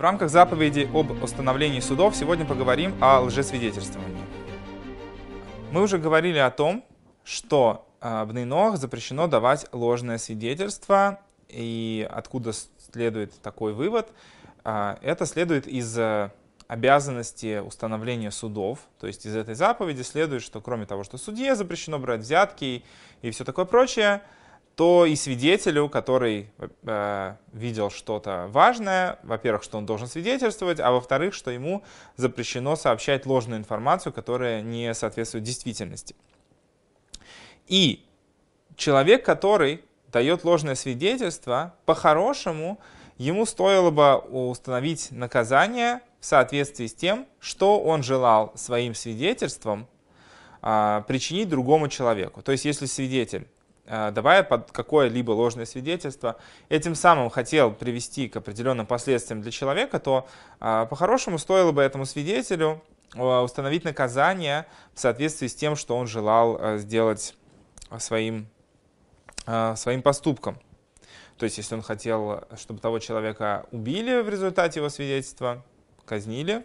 В рамках заповеди об установлении судов сегодня поговорим о лжесвидетельствовании. Мы уже говорили о том, что а, в Нейнох запрещено давать ложное свидетельство, и откуда следует такой вывод? А, это следует из э, обязанности установления судов. То есть из этой заповеди следует, что кроме того, что судье запрещено брать взятки и все такое прочее, то и свидетелю, который э, видел что-то важное, во-первых, что он должен свидетельствовать, а во-вторых, что ему запрещено сообщать ложную информацию, которая не соответствует действительности. И человек, который дает ложное свидетельство, по-хорошему ему стоило бы установить наказание в соответствии с тем, что он желал своим свидетельством а, причинить другому человеку. То есть, если свидетель, давая под какое-либо ложное свидетельство, этим самым хотел привести к определенным последствиям для человека, то а, по-хорошему стоило бы этому свидетелю установить наказание в соответствии с тем, что он желал сделать своим, своим поступком. То есть, если он хотел, чтобы того человека убили в результате его свидетельства, казнили,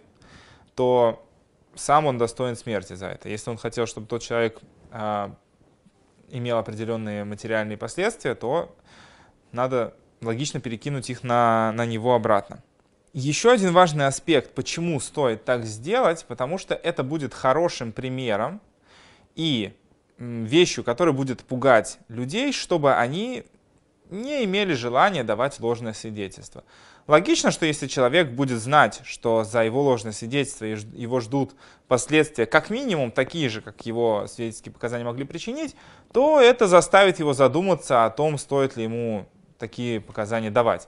то сам он достоин смерти за это. Если он хотел, чтобы тот человек э, имел определенные материальные последствия, то надо логично перекинуть их на, на него обратно. Еще один важный аспект, почему стоит так сделать, потому что это будет хорошим примером и вещью, которая будет пугать людей, чтобы они не имели желания давать ложное свидетельство. Логично, что если человек будет знать, что за его ложное свидетельство его ждут последствия как минимум такие же, как его свидетельские показания могли причинить, то это заставит его задуматься о том, стоит ли ему такие показания давать.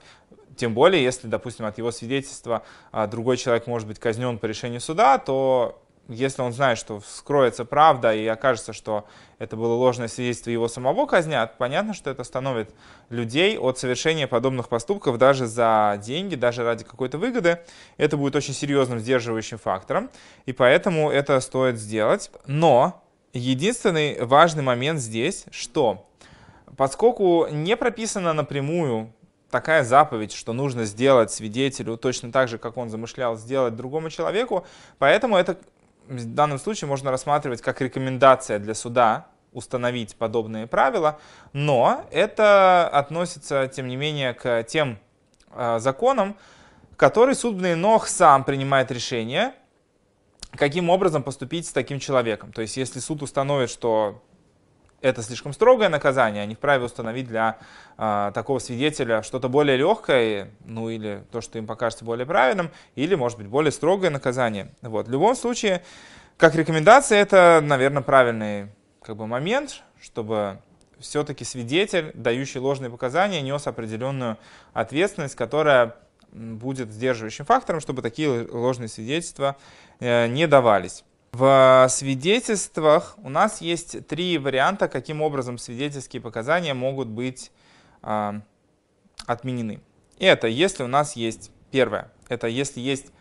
Тем более, если, допустим, от его свидетельства а, другой человек может быть казнен по решению суда, то если он знает, что вскроется правда и окажется, что это было ложное свидетельство, его самого казнят, понятно, что это остановит людей от совершения подобных поступков даже за деньги, даже ради какой-то выгоды. Это будет очень серьезным сдерживающим фактором, и поэтому это стоит сделать. Но единственный важный момент здесь, что поскольку не прописано напрямую такая заповедь, что нужно сделать свидетелю точно так же, как он замышлял сделать другому человеку, поэтому это в данном случае можно рассматривать как рекомендация для суда установить подобные правила, но это относится, тем не менее, к тем э, законам, которые суд Нох сам принимает решение, каким образом поступить с таким человеком. То есть, если суд установит, что это слишком строгое наказание, они вправе установить для э, такого свидетеля что-то более легкое, ну или то, что им покажется более правильным, или, может быть, более строгое наказание. Вот. В любом случае, как рекомендация, это, наверное, правильный как бы, момент, чтобы все-таки свидетель, дающий ложные показания, нес определенную ответственность, которая будет сдерживающим фактором, чтобы такие ложные свидетельства э, не давались. В свидетельствах у нас есть три варианта, каким образом свидетельские показания могут быть э, отменены. Это если у нас есть, первое, это если есть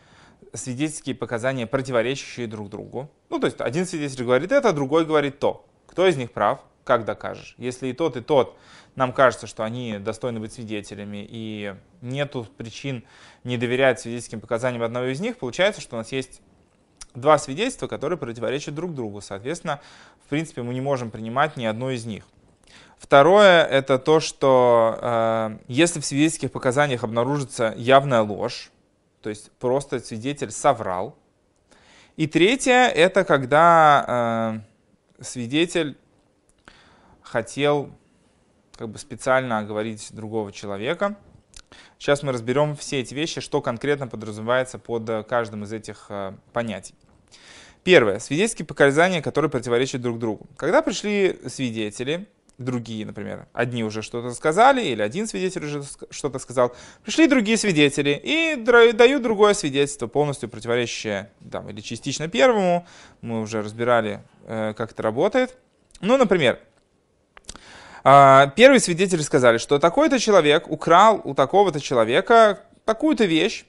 свидетельские показания, противоречащие друг другу. Ну, то есть один свидетель говорит это, другой говорит то. Кто из них прав? Как докажешь? Если и тот, и тот нам кажется, что они достойны быть свидетелями, и нету причин не доверять свидетельским показаниям одного из них, получается, что у нас есть два свидетельства, которые противоречат друг другу. Соответственно, в принципе, мы не можем принимать ни одно из них. Второе – это то, что э, если в свидетельских показаниях обнаружится явная ложь, то есть просто свидетель соврал. И третье – это когда э, свидетель хотел как бы специально оговорить другого человека. Сейчас мы разберем все эти вещи, что конкретно подразумевается под каждым из этих э, понятий. Первое. Свидетельские показания, которые противоречат друг другу. Когда пришли свидетели, другие, например, одни уже что-то сказали, или один свидетель уже что-то сказал, пришли другие свидетели и дают другое свидетельство, полностью противоречащее, там, или частично первому, мы уже разбирали, э, как это работает. Ну, например, а, первые свидетели сказали, что такой-то человек украл у такого-то человека такую-то вещь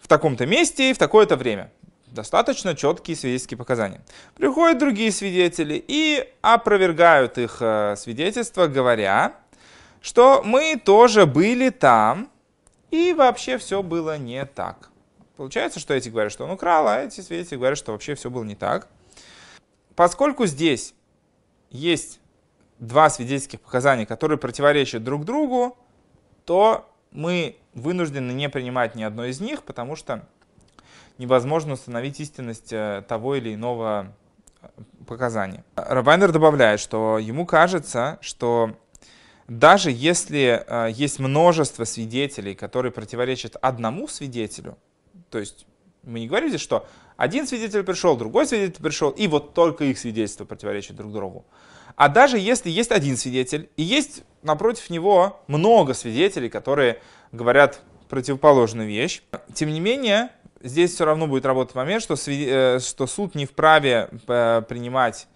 в таком-то месте и в такое-то время достаточно четкие свидетельские показания. Приходят другие свидетели и опровергают их э, свидетельства, говоря, что мы тоже были там и вообще все было не так. Получается, что эти говорят, что он украл, а эти свидетели говорят, что вообще все было не так. Поскольку здесь есть два свидетельских показания, которые противоречат друг другу, то мы вынуждены не принимать ни одно из них, потому что невозможно установить истинность э, того или иного э, показания. Рабайнер добавляет, что ему кажется, что даже если э, есть множество свидетелей, которые противоречат одному свидетелю, то есть мы не говорим здесь, что один свидетель пришел, другой свидетель пришел, и вот только их свидетельства противоречат друг другу. А даже если есть один свидетель, и есть напротив него много свидетелей, которые говорят противоположную вещь, тем не менее, здесь все равно будет работать момент, что, э, что суд не вправе э, принимать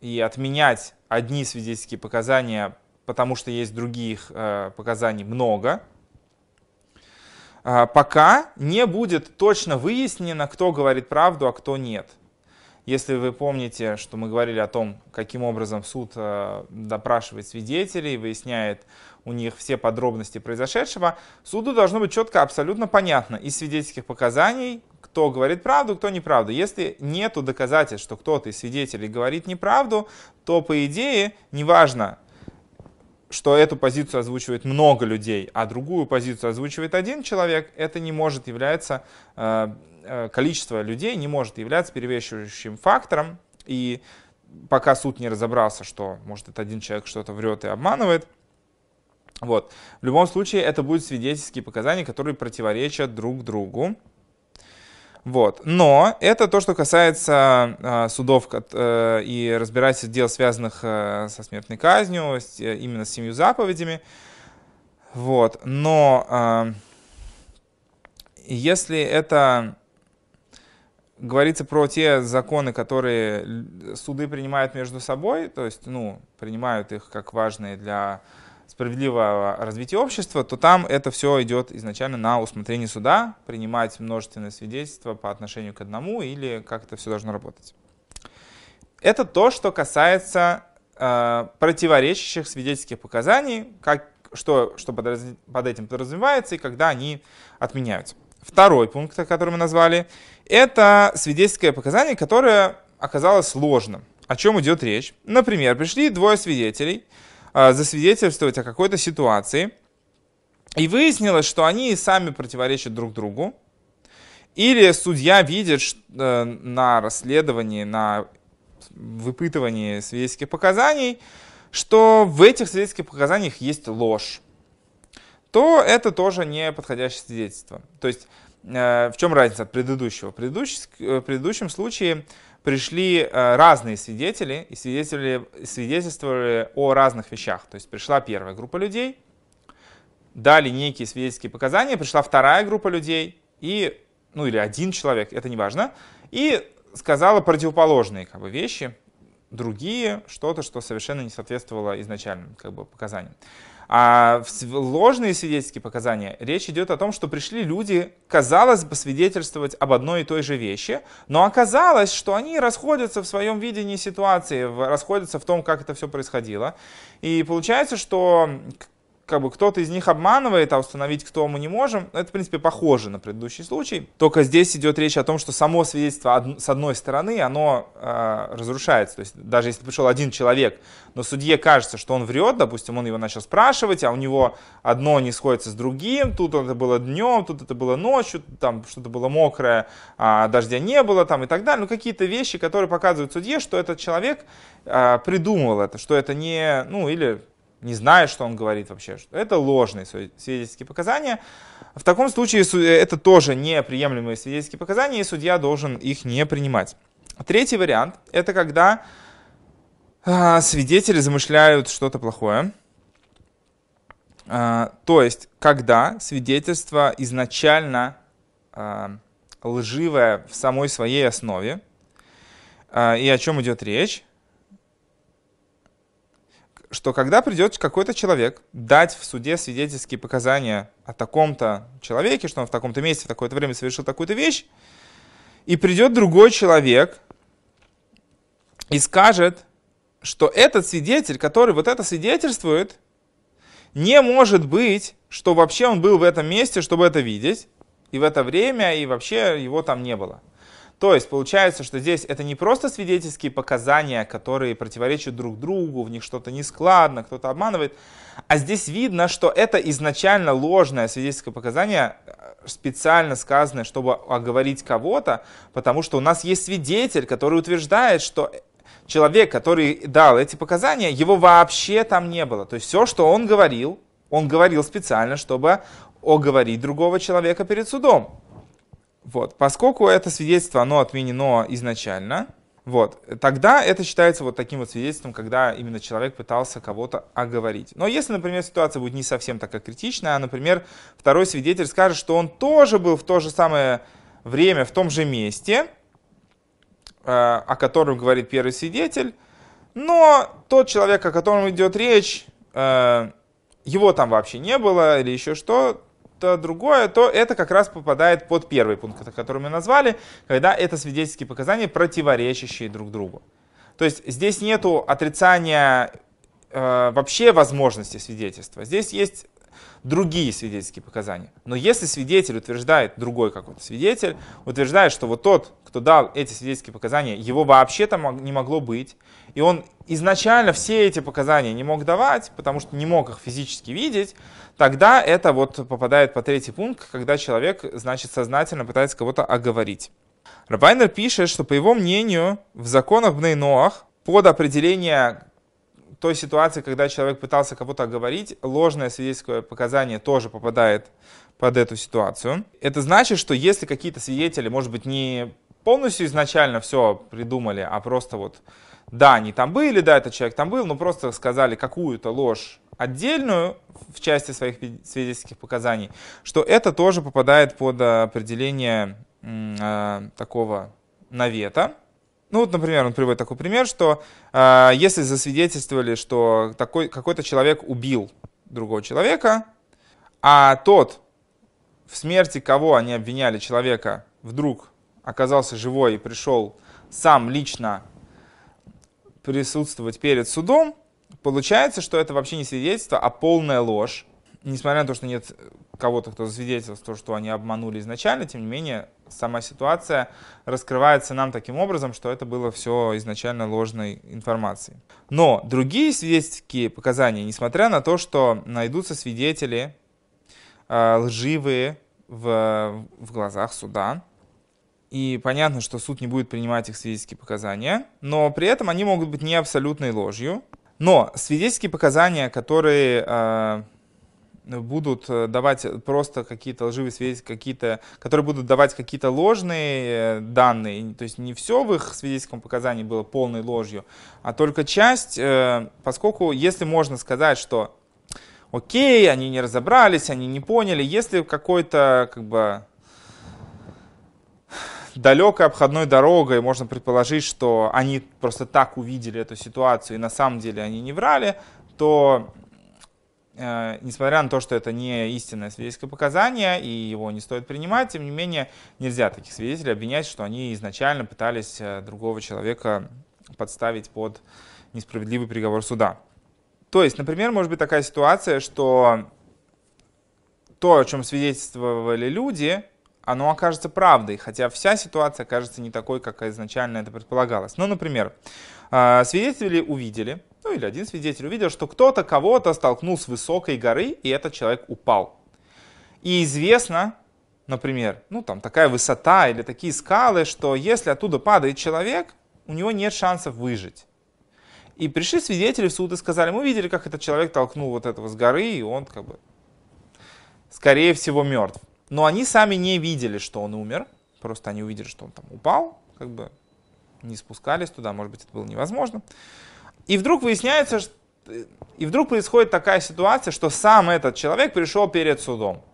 и отменять одни свидетельские показания, потому что есть других э, показаний много, а, пока не будет точно выяснено, кто говорит правду, а кто нет. Если вы помните, что мы говорили о том, каким образом суд э, допрашивает свидетелей, выясняет у них все подробности произошедшего, суду должно быть четко, абсолютно понятно из свидетельских показаний, кто говорит правду, кто неправду. Если нет доказательств, что кто-то из свидетелей говорит неправду, то, по идее, неважно, что эту позицию озвучивает много людей, а другую позицию озвучивает один человек, это не может являться, э, количество людей не может являться перевешивающим фактором. И пока суд не разобрался, что, может, этот один человек что-то врет и обманывает, вот. В любом случае, это будут свидетельские показания, которые противоречат друг другу. Вот. Но это то, что касается э, судов э, и разбирательств дел, связанных э, со смертной казнью, с, э, именно с семью заповедями. Вот. Но э, если это говорится про те законы, которые суды принимают между собой, то есть, ну, принимают их как важные для справедливого развития общества, то там это все идет изначально на усмотрение суда, принимать множественные свидетельства по отношению к одному или как это все должно работать. Это то, что касается э, противоречащих свидетельских показаний, как, что, что под, под этим подразумевается и когда они отменяются. Второй пункт, который мы назвали, это свидетельское показание, которое оказалось сложным. О чем идет речь? Например, пришли двое свидетелей, а, засвидетельствовать о какой-то ситуации, и выяснилось, что они сами противоречат друг другу, или судья видит э, на расследовании, на выпытывании свидетельских показаний, что в этих свидетельских показаниях есть ложь, то это тоже не подходящее свидетельство. То есть э, в чем разница от предыдущего? В предыдущем случае пришли э, разные свидетели и свидетели, свидетельствовали о разных вещах. То есть пришла первая группа людей, дали некие свидетельские показания, пришла вторая группа людей, и, ну или один человек, это не важно, и сказала противоположные как бы, вещи, другие, что-то, что совершенно не соответствовало изначальным как бы, показаниям. А ложные свидетельские показания речь идет о том, что пришли люди, казалось бы, свидетельствовать об одной и той же вещи, но оказалось, что они расходятся в своем видении ситуации, расходятся в том, как это все происходило. И получается, что как бы кто-то из них обманывает, а установить, кто мы не можем, это, в принципе, похоже на предыдущий случай. Только здесь идет речь о том, что само свидетельство с одной стороны, оно э, разрушается. То есть даже если пришел один человек, но судье кажется, что он врет, допустим, он его начал спрашивать, а у него одно не сходится с другим, тут это было днем, тут это было ночью, там что-то было мокрое, а дождя не было, там и так далее. Ну, какие-то вещи, которые показывают судье, что этот человек э, придумывал это, что это не, ну, или не знает, что он говорит вообще. Это ложные свидетельские показания. В таком случае это тоже неприемлемые свидетельские показания, и судья должен их не принимать. Третий вариант – это когда а, свидетели замышляют что-то плохое. А, то есть, когда свидетельство изначально а, лживое в самой своей основе. И о чем идет речь? Что когда придет какой-то человек дать в суде свидетельские показания о таком-то человеке, что он в таком-то месте в такое-то время совершил такую-то вещь, и придет другой человек и скажет, что этот свидетель, который вот это свидетельствует, не может быть, что вообще он был в этом месте, чтобы это видеть, и в это время, и вообще его там не было. То есть получается, что здесь это не просто свидетельские показания, которые противоречат друг другу, в них что-то нескладно, кто-то обманывает, а здесь видно, что это изначально ложное свидетельское показание, э, специально сказанное, чтобы оговорить кого-то, потому что у нас есть свидетель, который утверждает, что человек, который дал эти показания, его вообще там не было. То есть все, что он говорил, он говорил специально, чтобы оговорить другого человека перед судом. Вот. Поскольку это свидетельство, оно отменено изначально, вот, тогда это считается вот таким вот свидетельством, когда именно человек пытался кого-то оговорить. Но если, например, ситуация будет не совсем такая критичная, а, например, второй свидетель скажет, что он тоже был в то же самое время в том же месте, э, о котором говорит первый свидетель, но тот человек, о котором идет речь, э, его там вообще не было или еще что, что-то другое, то это как раз попадает под первый пункт, который мы назвали, когда это свидетельские показания, противоречащие друг другу. То есть здесь нету отрицания э, вообще возможности свидетельства. Здесь есть другие свидетельские показания. Но если свидетель утверждает, другой какой-то свидетель, утверждает, что вот тот, кто дал эти свидетельские показания, его вообще там не могло быть, и он изначально все эти показания не мог давать, потому что не мог их физически видеть, тогда это вот попадает по третий пункт, когда человек, значит, сознательно пытается кого-то оговорить. Рабайнер пишет, что по его мнению в законах Бнейноах под определение той ситуации, когда человек пытался кого-то оговорить, ложное свидетельское показание тоже попадает под эту ситуацию. Это значит, что если какие-то свидетели, может быть, не полностью изначально все придумали, а просто вот, да, они там были, да, этот человек там был, но просто сказали какую-то ложь отдельную в части своих свидетельских показаний, что это тоже попадает под определение э, такого навета. Ну вот, например, он приводит такой пример, что э, если засвидетельствовали, что такой, какой-то человек убил другого человека, а тот, в смерти кого они обвиняли человека, вдруг оказался живой и пришел сам лично присутствовать перед судом, Получается, что это вообще не свидетельство, а полная ложь. Несмотря на то, что нет кого-то, кто засвидетельствовал, что они обманули изначально, тем не менее, сама ситуация раскрывается нам таким образом, что это было все изначально ложной информацией. Но другие свидетельские показания, несмотря на то, что найдутся свидетели э, лживые в, в глазах суда, и понятно, что суд не будет принимать их свидетельские показания, но при этом они могут быть не абсолютной ложью, но свидетельские показания, которые э, будут э, давать просто какие-то лживые свидетельства, какие-то, которые будут давать какие-то ложные э, данные, то есть не все в их свидетельском показании было полной ложью, а только часть, э, поскольку если можно сказать, что окей, они не разобрались, они не поняли, если какой-то как бы далекой обходной дорогой можно предположить, что они просто так увидели эту ситуацию и на самом деле они не врали, то несмотря на то, что это не истинное свидетельское показание и его не стоит принимать, тем не менее нельзя таких свидетелей обвинять, что они изначально пытались э, другого человека подставить под несправедливый приговор суда. То есть, например, может быть такая ситуация, что то, о чем свидетельствовали люди, оно окажется правдой, хотя вся ситуация окажется не такой, как изначально это предполагалось. Ну, например, а, свидетели увидели, ну или один свидетель увидел, что кто-то кого-то столкнул с высокой горы, и этот человек упал. И известно, например, ну там такая высота или такие скалы, что если оттуда падает человек, у него нет шансов выжить. И пришли свидетели в суд и сказали, мы видели, как этот человек толкнул вот этого с горы, и он как бы, скорее всего, мертв но они сами не видели, что он умер, просто они увидели, что он там упал, как бы не спускались туда, может быть, это было невозможно. И вдруг выясняется, что, и вдруг происходит такая ситуация, что сам этот человек пришел перед судом.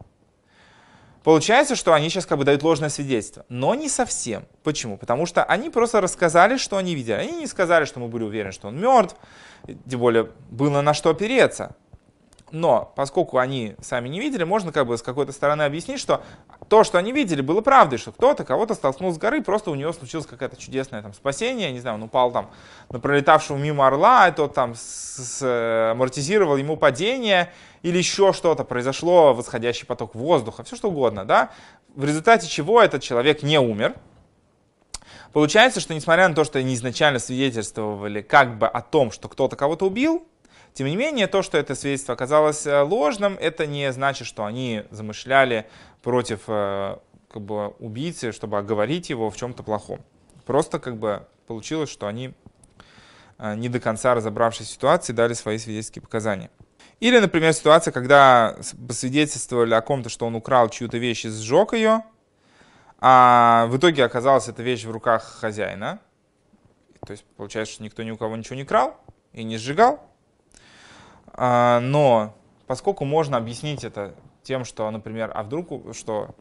Получается, что они сейчас как бы дают ложное свидетельство. Но не совсем. Почему? Потому что они просто рассказали, что они видели. Они не сказали, что мы были уверены, что он мертв. Тем более, было на что опереться. Но поскольку они сами не видели, можно как бы с какой-то стороны объяснить, что то, что они видели, было правдой, что кто-то кого-то столкнул с горы, просто у него случилось какое-то чудесное там спасение, не знаю, он упал там на пролетавшего мимо орла, и тот там э, амортизировал ему падение, или еще что-то произошло, восходящий поток воздуха, все что угодно, да, в результате чего этот человек не умер. Получается, что несмотря на то, что они изначально свидетельствовали как бы о том, что кто-то кого-то убил, тем не менее, то, что это свидетельство оказалось э, ложным, это не значит, что они замышляли против э, как бы, убийцы, чтобы оговорить его в чем-то плохом. Просто как бы получилось, что они, э, не до конца разобравшись в ситуации, дали свои свидетельские показания. Или, например, ситуация, когда свидетельствовали о ком-то, что он украл чью-то вещь и сжег ее, а в итоге оказалась эта вещь в руках хозяина. То есть получается, что никто ни у кого ничего не крал и не сжигал. А, но поскольку можно объяснить это тем, что, например, а вдруг, что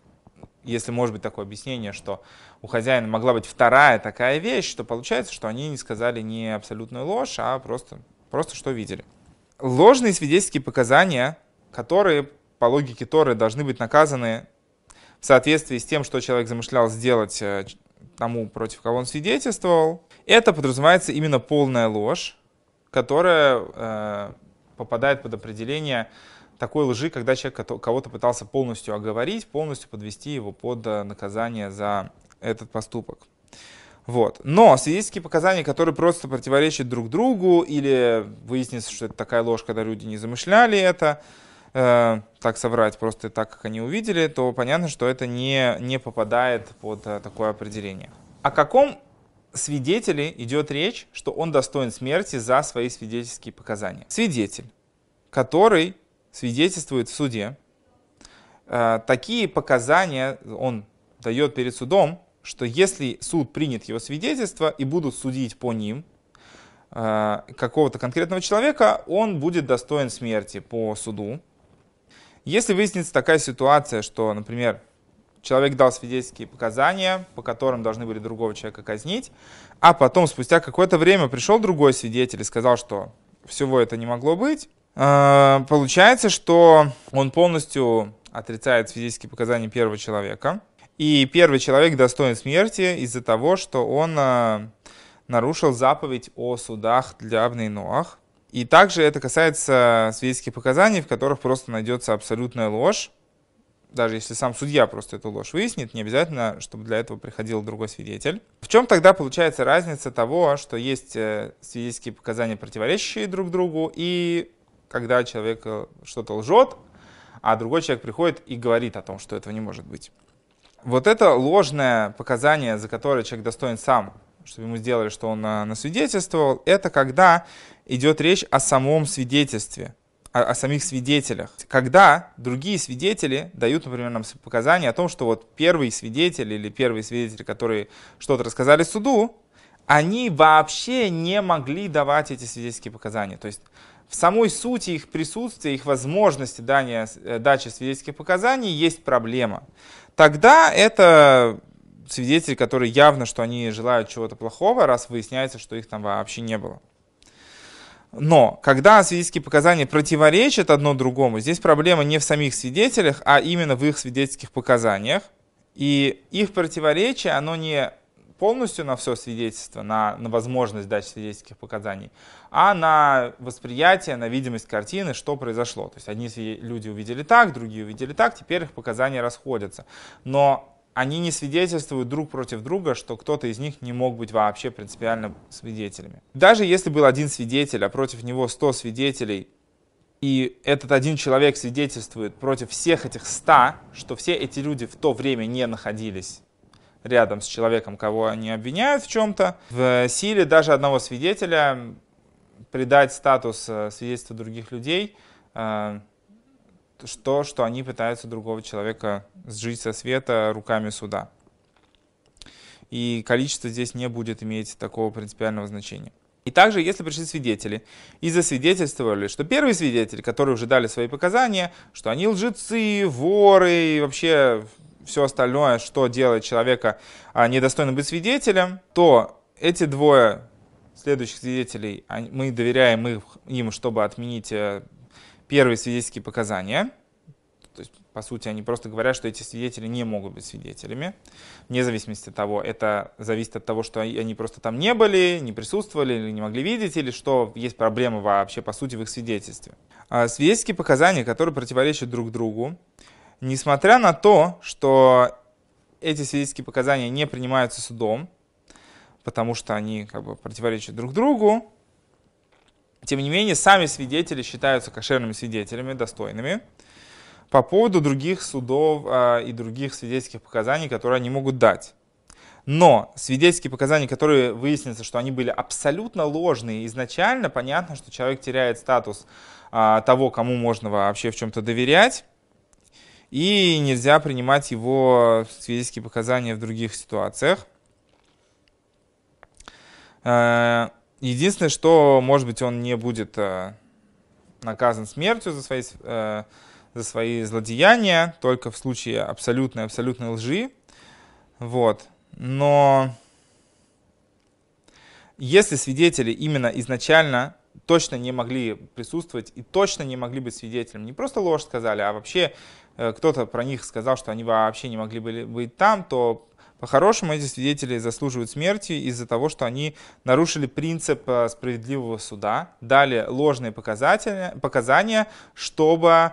если может быть такое объяснение, что у хозяина могла быть вторая такая вещь, то получается, что они не сказали не абсолютную ложь, а просто, просто что видели. Ложные свидетельские показания, которые по логике Торы должны быть наказаны в соответствии с тем, что человек замышлял сделать э, тому, против кого он свидетельствовал, это подразумевается именно полная ложь, которая э, попадает под определение такой лжи, когда человек кого-то пытался полностью оговорить, полностью подвести его под э, наказание за этот поступок. Вот. Но свидетельские показания, которые просто противоречат друг другу, или выяснится, что это такая ложь, когда люди не замышляли это, э, так соврать просто так, как они увидели, то понятно, что это не, не попадает под э, такое определение. О каком свидетеле идет речь, что он достоин смерти за свои свидетельские показания. Свидетель, который свидетельствует в суде, э, такие показания он дает перед судом, что если суд принят его свидетельство и будут судить по ним э, какого-то конкретного человека, он будет достоин смерти по суду. Если выяснится такая ситуация, что, например, человек дал свидетельские показания, по которым должны были другого человека казнить, а потом, спустя какое-то время, пришел другой свидетель и сказал, что всего это не могло быть, э, получается, что он полностью отрицает свидетельские показания первого человека, и первый человек достоин смерти из-за того, что он э, нарушил заповедь о судах для Абнейноах. И также это касается свидетельских показаний, в которых просто найдется абсолютная ложь, даже если сам судья просто эту ложь выяснит, не обязательно, чтобы для этого приходил другой свидетель. В чем тогда получается разница того, что есть э, свидетельские показания, противоречащие друг другу, и когда человек э, что-то лжет, а другой человек приходит и говорит о том, что этого не может быть. Вот это ложное показание, за которое человек достоин сам, чтобы ему сделали, что он э, насвидетельствовал, это когда идет речь о самом свидетельстве о, о самих свидетелях. Когда другие свидетели дают, например, нам показания о том, что вот первый свидетель или первые свидетели, которые что-то рассказали суду, они вообще не могли давать эти свидетельские показания. То есть в самой сути их присутствия, их возможности дания, э, дачи свидетельских показаний есть проблема. Тогда это свидетели, которые явно, что они желают чего-то плохого, раз выясняется, что их там вообще не было. Но когда свидетельские показания противоречат одно другому, здесь проблема не в самих свидетелях, а именно в их свидетельских показаниях. И их противоречие, оно не полностью на все свидетельство, на, на возможность дать свидетельских показаний, а на восприятие, на видимость картины, что произошло. То есть одни люди увидели так, другие увидели так, теперь их показания расходятся. Но они не свидетельствуют друг против друга, что кто-то из них не мог быть вообще принципиально свидетелями. Даже если был один свидетель, а против него 100 свидетелей, и этот один человек свидетельствует против всех этих 100, что все эти люди в то время не находились рядом с человеком, кого они обвиняют в чем-то, в силе даже одного свидетеля придать статус э, свидетельства других людей э, то, что они пытаются другого человека сжить со света руками суда. И количество здесь не будет иметь такого принципиального значения. И также, если пришли свидетели и засвидетельствовали, что первые свидетели, которые уже дали свои показания, что они лжецы, воры и вообще все остальное, что делает человека а, недостойным быть свидетелем, то эти двое следующих свидетелей, мы доверяем их, им, чтобы отменить э, первые свидетельские показания. То есть, по сути, они просто говорят, что эти свидетели не могут быть свидетелями. Вне зависимости от того, это зависит от того, что они просто там не были, не присутствовали, или не могли видеть, или что есть проблемы вообще, по сути, в их свидетельстве. А свидетельские показания, которые противоречат друг другу, несмотря на то, что эти свидетельские показания не принимаются судом, потому что они как бы противоречат друг другу, тем не менее, сами свидетели считаются кошерными свидетелями, достойными, по поводу других судов а, и других свидетельских показаний, которые они могут дать. Но свидетельские показания, которые выяснится, что они были абсолютно ложные изначально, понятно, что человек теряет статус а, того, кому можно вообще в чем-то доверять, и нельзя принимать его свидетельские показания в других ситуациях. Единственное, что, может быть, он не будет э, наказан смертью за свои, э, за свои злодеяния, только в случае абсолютной, абсолютной лжи. Вот. Но если свидетели именно изначально точно не могли присутствовать и точно не могли быть свидетелем, не просто ложь сказали, а вообще э, кто-то про них сказал, что они вообще не могли быть там, то по-хорошему, эти свидетели заслуживают смерти из-за того, что они нарушили принцип э, справедливого суда, дали ложные показания, чтобы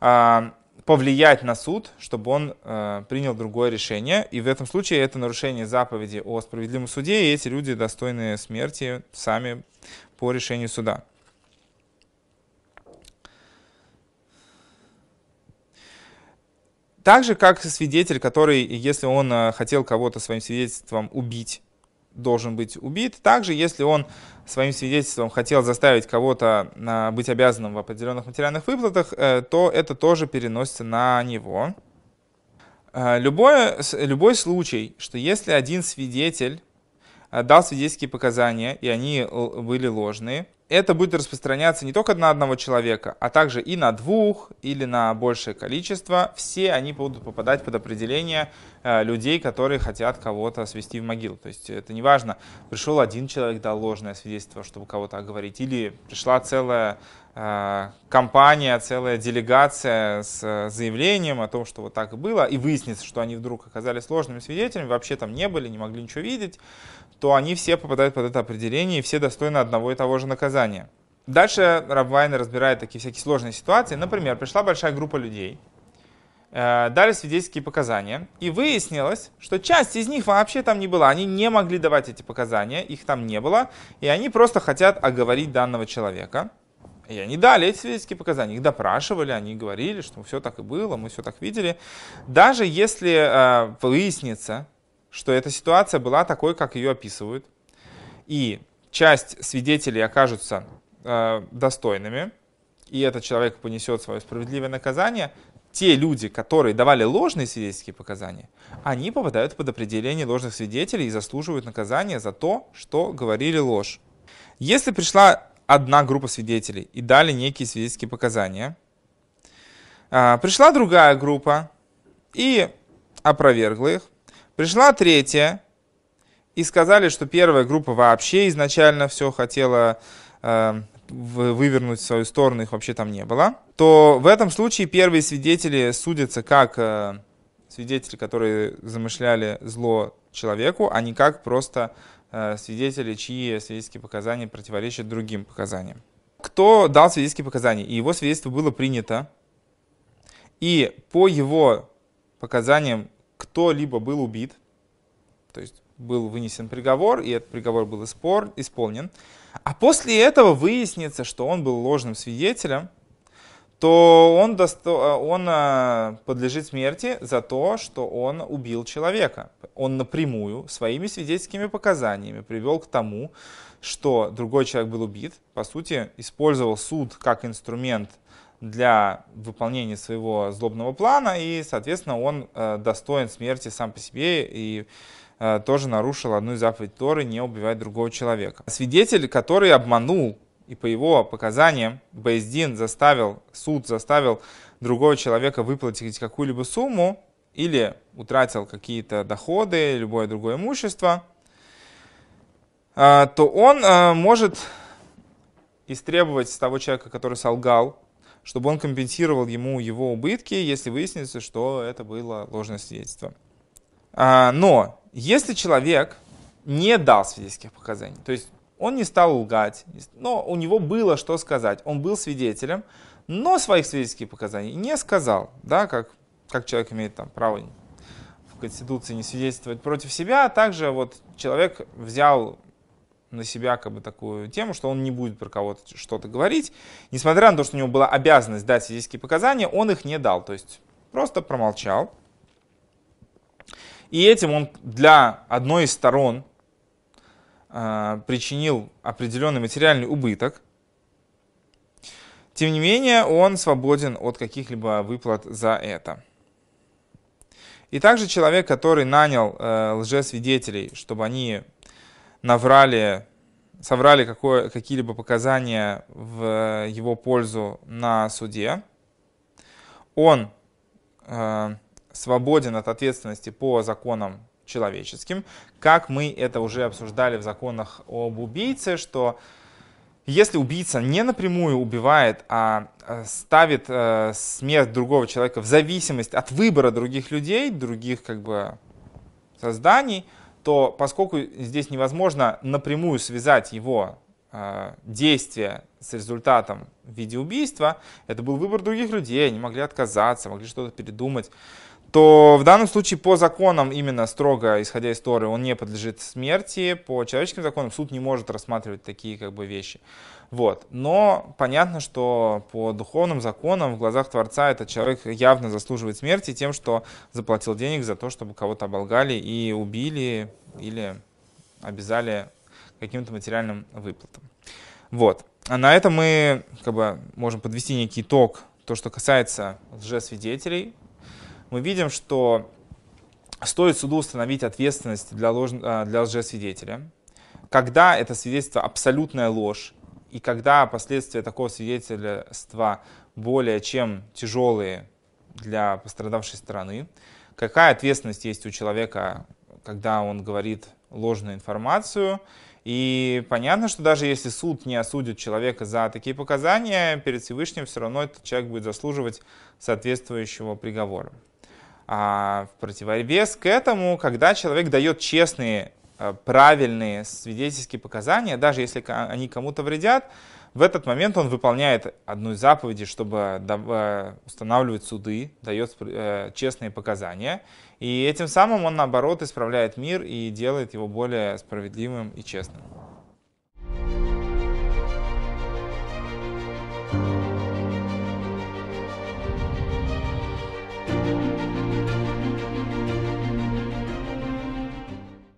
э, повлиять на суд, чтобы он э, принял другое решение. И в этом случае это нарушение заповеди о справедливом суде, и эти люди достойны смерти сами по решению суда. Так же, как свидетель, который, если он э, хотел кого-то своим свидетельством убить, должен быть убит. Также, если он своим свидетельством хотел заставить кого-то э, быть обязанным в определенных материальных выплатах, э, то это тоже переносится на него. Любой, любой случай, что если один свидетель дал свидетельские показания, и они были ложные, это будет распространяться не только на одного человека, а также и на двух или на большее количество. Все они будут попадать под определение э, людей, которые хотят кого-то свести в могилу. То есть это не важно, пришел один человек, дал ложное свидетельство, чтобы кого-то оговорить, или пришла целая э, компания, целая делегация с э, заявлением о том, что вот так и было, и выяснится, что они вдруг оказались ложными свидетелями, вообще там не были, не могли ничего видеть, то они все попадают под это определение и все достойны одного и того же наказания. Дальше Рабвайна разбирает такие всякие сложные ситуации. Например, пришла большая группа людей, э, дали свидетельские показания, и выяснилось, что часть из них вообще там не была. Они не могли давать эти показания, их там не было, и они просто хотят оговорить данного человека. И они дали эти свидетельские показания, их допрашивали, они говорили, что все так и было, мы все так видели. Даже если э, выяснится, что эта ситуация была такой, как ее описывают, и часть свидетелей окажутся э, достойными, и этот человек понесет свое справедливое наказание, те люди, которые давали ложные свидетельские показания, они попадают под определение ложных свидетелей и заслуживают наказания за то, что говорили ложь. Если пришла одна группа свидетелей и дали некие свидетельские показания, э, пришла другая группа и опровергла их, Пришла третья, и сказали, что первая группа вообще изначально все хотела э, вывернуть в свою сторону, их вообще там не было, то в этом случае первые свидетели судятся как э, свидетели, которые замышляли зло человеку, а не как просто э, свидетели, чьи свидетельские показания противоречат другим показаниям. Кто дал свидетельские показания, и его свидетельство было принято, и по его показаниям кто-либо был убит, то есть был вынесен приговор, и этот приговор был испор, исполнен, а после этого выяснится, что он был ложным свидетелем, то он, досто... он а, подлежит смерти за то, что он убил человека. Он напрямую своими свидетельскими показаниями привел к тому, что другой человек был убит, по сути, использовал суд как инструмент для выполнения своего злобного плана, и, соответственно, он э, достоин смерти сам по себе и э, тоже нарушил одну из заповедей Торы не убивать другого человека. Свидетель, который обманул и по его показаниям Бейздин заставил, суд заставил другого человека выплатить какую-либо сумму или утратил какие-то доходы, любое другое имущество, э, то он может истребовать с того человека, который солгал, чтобы он компенсировал ему его убытки, если выяснится, что это было ложное свидетельство. А, но если человек не дал свидетельских показаний, то есть он не стал лгать, но у него было что сказать, он был свидетелем, но своих свидетельских показаний не сказал, да, как, как человек имеет там право в Конституции не свидетельствовать против себя, а также вот человек взял на себя как бы такую тему, что он не будет про кого-то что-то говорить. Несмотря на то, что у него была обязанность дать свидетельские показания, он их не дал. То есть просто промолчал. И этим он для одной из сторон э, причинил определенный материальный убыток. Тем не менее, он свободен от каких-либо выплат за это. И также человек, который нанял э, лжесвидетелей, чтобы они наврали, соврали какое, какие-либо показания в его пользу на суде, он э, свободен от ответственности по законам человеческим, как мы это уже обсуждали в законах об убийце, что если убийца не напрямую убивает, а э, ставит э, смерть другого человека в зависимость от выбора других людей, других как бы созданий, то поскольку здесь невозможно напрямую связать его э, действия с результатом в виде убийства, это был выбор других людей, они могли отказаться, могли что-то передумать, то в данном случае по законам, именно строго исходя из Торы, он не подлежит смерти, по человеческим законам суд не может рассматривать такие как бы вещи. Вот. Но понятно, что по духовным законам в глазах Творца этот человек явно заслуживает смерти тем, что заплатил денег за то, чтобы кого-то оболгали и убили или обязали каким-то материальным выплатам. Вот. А на этом мы как бы, можем подвести некий итог, то, что касается лжесвидетелей. Мы видим, что стоит суду установить ответственность для, лож... А, для лжесвидетеля, когда это свидетельство абсолютная ложь, и когда последствия такого свидетельства более чем тяжелые для пострадавшей стороны, какая ответственность есть у человека, когда он говорит ложную информацию. И понятно, что даже если суд не осудит человека за такие показания, перед Всевышним все равно этот человек будет заслуживать соответствующего приговора. А в противовес к этому, когда человек дает честные правильные свидетельские показания, даже если они кому-то вредят, в этот момент он выполняет одну из заповедей, чтобы э, устанавливать суды, дает э, честные показания. И этим самым он, наоборот, исправляет мир и делает его более справедливым и честным.